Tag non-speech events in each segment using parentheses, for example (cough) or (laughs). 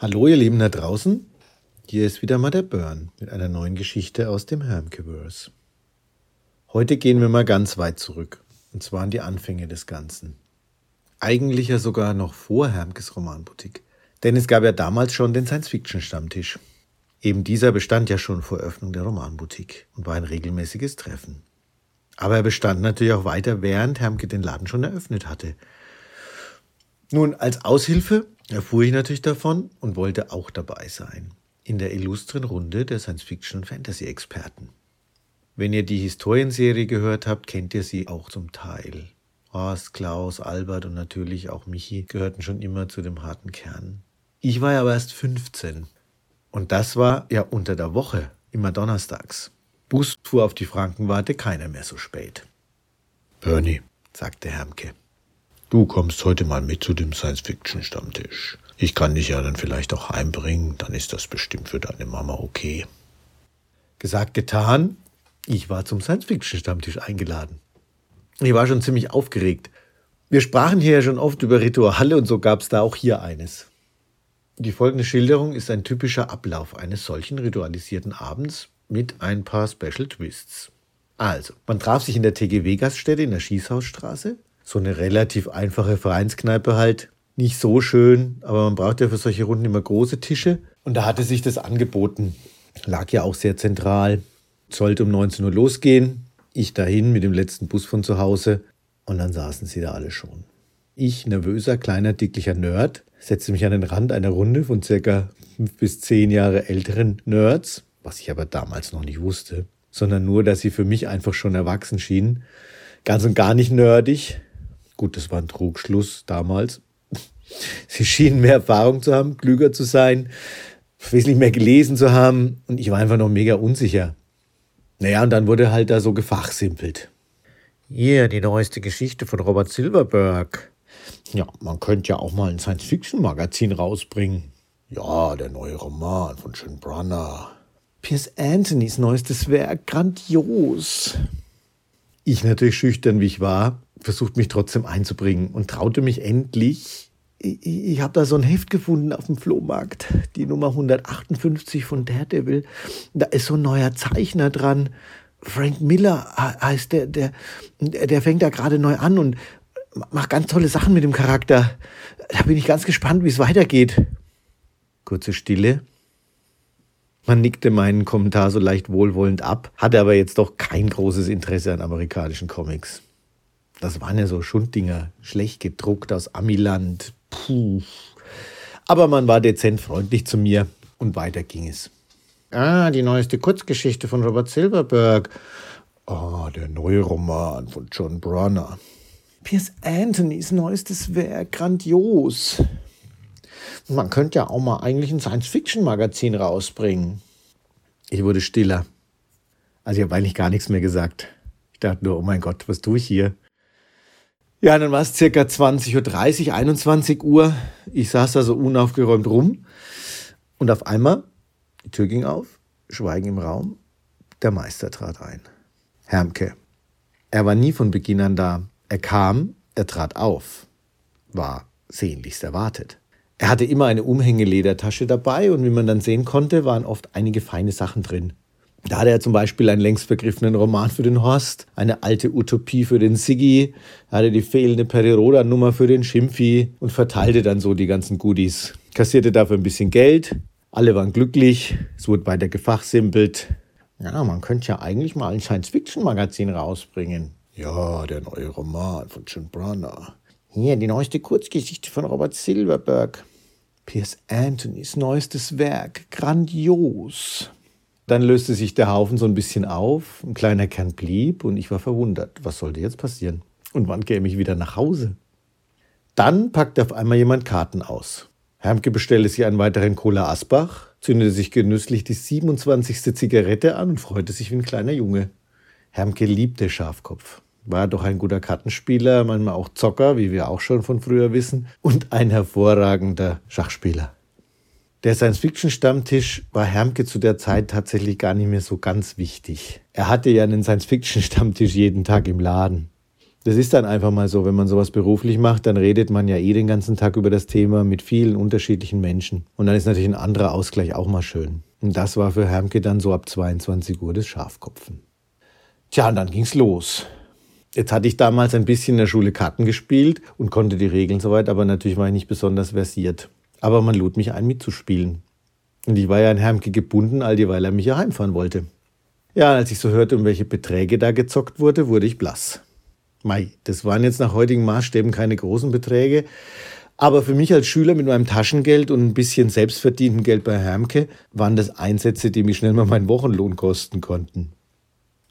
Hallo ihr Lieben da draußen, hier ist wieder mal der Burn mit einer neuen Geschichte aus dem Hermkeverse. Heute gehen wir mal ganz weit zurück, und zwar an die Anfänge des Ganzen. Eigentlich ja sogar noch vor Hermkes Romanboutique, denn es gab ja damals schon den Science-Fiction-Stammtisch. Eben dieser bestand ja schon vor Öffnung der Romanboutique und war ein regelmäßiges Treffen. Aber er bestand natürlich auch weiter, während Hermke den Laden schon eröffnet hatte. Nun, als Aushilfe erfuhr ich natürlich davon und wollte auch dabei sein. In der illustren Runde der Science-Fiction- und Fantasy-Experten. Wenn ihr die Historienserie gehört habt, kennt ihr sie auch zum Teil. Horst, Klaus, Albert und natürlich auch Michi gehörten schon immer zu dem harten Kern. Ich war ja aber erst 15. Und das war ja unter der Woche, immer donnerstags. Bus fuhr auf die Frankenwarte keiner mehr so spät. Bernie, sagte Hermke, Du kommst heute mal mit zu dem Science-Fiction-Stammtisch. Ich kann dich ja dann vielleicht auch heimbringen, dann ist das bestimmt für deine Mama okay. Gesagt, getan. Ich war zum Science-Fiction-Stammtisch eingeladen. Ich war schon ziemlich aufgeregt. Wir sprachen hier ja schon oft über Rituale und so gab es da auch hier eines. Die folgende Schilderung ist ein typischer Ablauf eines solchen ritualisierten Abends mit ein paar Special Twists. Also, man traf sich in der TGW-Gaststätte in der Schießhausstraße, so eine relativ einfache Vereinskneipe halt. Nicht so schön, aber man braucht ja für solche Runden immer große Tische. Und da hatte sich das angeboten. Lag ja auch sehr zentral. Sollte um 19 Uhr losgehen. Ich dahin mit dem letzten Bus von zu Hause. Und dann saßen sie da alle schon. Ich, nervöser, kleiner, dicklicher Nerd, setzte mich an den Rand einer Runde von circa fünf bis zehn Jahre älteren Nerds, was ich aber damals noch nicht wusste, sondern nur, dass sie für mich einfach schon erwachsen schienen. Ganz und gar nicht nerdig, Gut, das war ein Trugschluss damals. (laughs) Sie schienen mehr Erfahrung zu haben, klüger zu sein, wesentlich mehr gelesen zu haben und ich war einfach noch mega unsicher. Naja, und dann wurde halt da so gefachsimpelt. Hier, die neueste Geschichte von Robert Silverberg. Ja, man könnte ja auch mal ein Science-Fiction-Magazin rausbringen. Ja, der neue Roman von Sean Brunner. Piers Anthonys neuestes Werk, grandios. Ich natürlich schüchtern, wie ich war, versucht mich trotzdem einzubringen und traute mich endlich. Ich, ich habe da so ein Heft gefunden auf dem Flohmarkt, die Nummer 158 von Daredevil. Da ist so ein neuer Zeichner dran. Frank Miller heißt der, der, der fängt da gerade neu an und macht ganz tolle Sachen mit dem Charakter. Da bin ich ganz gespannt, wie es weitergeht. Kurze Stille. Man nickte meinen Kommentar so leicht wohlwollend ab, hatte aber jetzt doch kein großes Interesse an amerikanischen Comics. Das waren ja so Schunddinger, schlecht gedruckt aus Amiland. Puh. Aber man war dezent freundlich zu mir und weiter ging es. Ah, die neueste Kurzgeschichte von Robert Silverberg. Ah, der neue Roman von John Brunner. Piers Anthonys neuestes Werk, grandios. Man könnte ja auch mal eigentlich ein Science-Fiction-Magazin rausbringen. Ich wurde stiller. Also ich habe eigentlich gar nichts mehr gesagt. Ich dachte nur, oh mein Gott, was tue ich hier? Ja, dann war es circa 20.30 Uhr, 21 Uhr. Ich saß da so unaufgeräumt rum. Und auf einmal, die Tür ging auf, Schweigen im Raum. Der Meister trat ein. Hermke. Er war nie von Beginn an da. Er kam, er trat auf. War sehnlichst erwartet. Er hatte immer eine Umhängeledertasche dabei und wie man dann sehen konnte, waren oft einige feine Sachen drin. Da hatte er zum Beispiel einen längst vergriffenen Roman für den Horst, eine alte Utopie für den Siggi, er hatte die fehlende Periroda-Nummer für den Schimpfi und verteilte dann so die ganzen Goodies. Kassierte dafür ein bisschen Geld, alle waren glücklich, es wurde weiter gefachsimpelt. Ja, man könnte ja eigentlich mal ein Science-Fiction-Magazin rausbringen. Ja, der neue Roman von John Brunner. Hier, die neueste Kurzgeschichte von Robert Silverberg. Piers Anthonys neuestes Werk. Grandios. Dann löste sich der Haufen so ein bisschen auf, ein kleiner Kern blieb und ich war verwundert. Was sollte jetzt passieren? Und wann käme ich wieder nach Hause? Dann packte auf einmal jemand Karten aus. Hermke bestellte sich einen weiteren Cola Asbach, zündete sich genüsslich die 27. Zigarette an und freute sich wie ein kleiner Junge. Hermke liebte Schafkopf. War doch ein guter Kartenspieler, manchmal auch Zocker, wie wir auch schon von früher wissen, und ein hervorragender Schachspieler. Der Science-Fiction-Stammtisch war Hermke zu der Zeit tatsächlich gar nicht mehr so ganz wichtig. Er hatte ja einen Science-Fiction-Stammtisch jeden Tag im Laden. Das ist dann einfach mal so, wenn man sowas beruflich macht, dann redet man ja eh den ganzen Tag über das Thema mit vielen unterschiedlichen Menschen. Und dann ist natürlich ein anderer Ausgleich auch mal schön. Und das war für Hermke dann so ab 22 Uhr das Schafkopfen. Tja, und dann ging's los. Jetzt hatte ich damals ein bisschen in der Schule Karten gespielt und konnte die Regeln soweit, aber natürlich war ich nicht besonders versiert. Aber man lud mich ein, mitzuspielen. Und ich war ja an Hermke gebunden, all die, weil er mich ja heimfahren wollte. Ja, als ich so hörte, um welche Beträge da gezockt wurde, wurde ich blass. Mei, das waren jetzt nach heutigen Maßstäben keine großen Beträge. Aber für mich als Schüler mit meinem Taschengeld und ein bisschen selbstverdientem Geld bei Hermke waren das Einsätze, die mich schnell mal meinen Wochenlohn kosten konnten.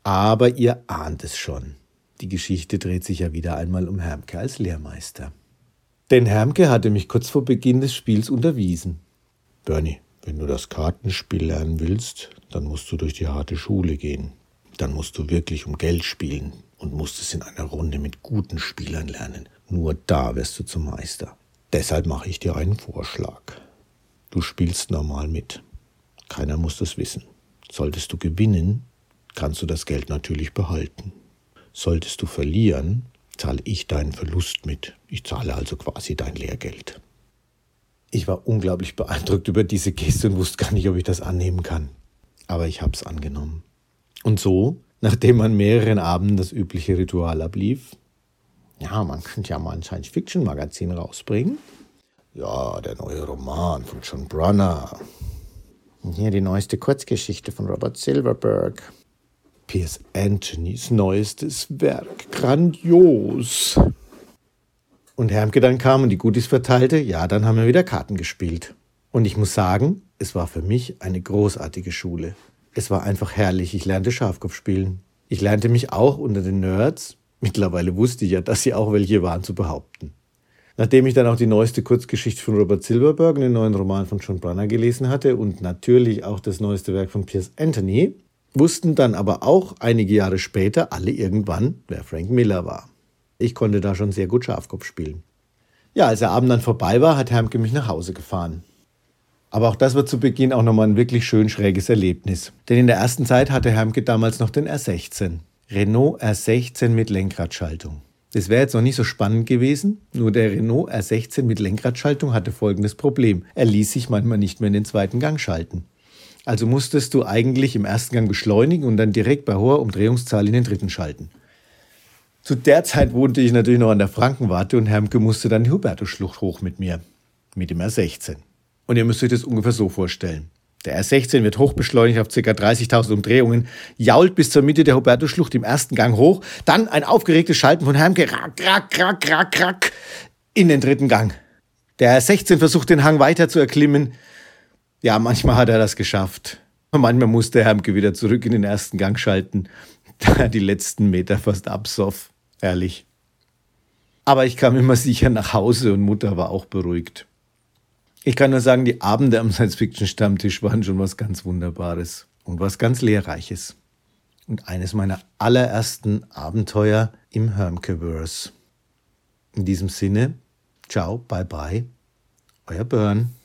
Aber ihr ahnt es schon. Die Geschichte dreht sich ja wieder einmal um Hermke als Lehrmeister. Denn Hermke hatte mich kurz vor Beginn des Spiels unterwiesen. Bernie, wenn du das Kartenspiel lernen willst, dann musst du durch die harte Schule gehen. Dann musst du wirklich um Geld spielen und musst es in einer Runde mit guten Spielern lernen. Nur da wirst du zum Meister. Deshalb mache ich dir einen Vorschlag. Du spielst normal mit. Keiner muss das wissen. Solltest du gewinnen, kannst du das Geld natürlich behalten. Solltest du verlieren, zahle ich deinen Verlust mit. Ich zahle also quasi dein Lehrgeld. Ich war unglaublich beeindruckt über diese Geste und wusste gar nicht, ob ich das annehmen kann. Aber ich habe es angenommen. Und so, nachdem an mehreren Abenden das übliche Ritual ablief, ja, man könnte ja mal ein Science-Fiction-Magazin rausbringen. Ja, der neue Roman von John Brunner. Und hier die neueste Kurzgeschichte von Robert Silverberg. Piers Anthonys neuestes Werk. Grandios. Und Hermke dann kam und die Goodies verteilte, ja, dann haben wir wieder Karten gespielt. Und ich muss sagen, es war für mich eine großartige Schule. Es war einfach herrlich. Ich lernte Schafkopf spielen. Ich lernte mich auch unter den Nerds, mittlerweile wusste ich ja, dass sie auch welche waren, zu behaupten. Nachdem ich dann auch die neueste Kurzgeschichte von Robert Silverberg und den neuen Roman von John Brunner gelesen hatte und natürlich auch das neueste Werk von Piers Anthony, wussten dann aber auch einige Jahre später alle irgendwann, wer Frank Miller war. Ich konnte da schon sehr gut Schafkopf spielen. Ja, als der Abend dann vorbei war, hat Hermke mich nach Hause gefahren. Aber auch das war zu Beginn auch nochmal ein wirklich schön schräges Erlebnis. Denn in der ersten Zeit hatte Hermke damals noch den R16. Renault R16 mit Lenkradschaltung. Das wäre jetzt noch nicht so spannend gewesen, nur der Renault R16 mit Lenkradschaltung hatte folgendes Problem. Er ließ sich manchmal nicht mehr in den zweiten Gang schalten. Also musstest du eigentlich im ersten Gang beschleunigen und dann direkt bei hoher Umdrehungszahl in den dritten schalten. Zu der Zeit wohnte ich natürlich noch an der Frankenwarte und Hermke musste dann die Hubertusschlucht hoch mit mir, mit dem R16. Und ihr müsst euch das ungefähr so vorstellen. Der R16 wird hochbeschleunigt auf ca. 30.000 Umdrehungen, jault bis zur Mitte der Hubertusschlucht im ersten Gang hoch, dann ein aufgeregtes Schalten von Hermke, rack, rack, rack, rack, rack, in den dritten Gang. Der R16 versucht den Hang weiter zu erklimmen. Ja, manchmal hat er das geschafft. Manchmal musste Hermke wieder zurück in den ersten Gang schalten, (laughs) da er die letzten Meter fast absoff. Ehrlich. Aber ich kam immer sicher nach Hause und Mutter war auch beruhigt. Ich kann nur sagen, die Abende am Science-Fiction-Stammtisch waren schon was ganz Wunderbares und was ganz Lehrreiches. Und eines meiner allerersten Abenteuer im Hermkeverse. In diesem Sinne, ciao, bye bye, euer Burn.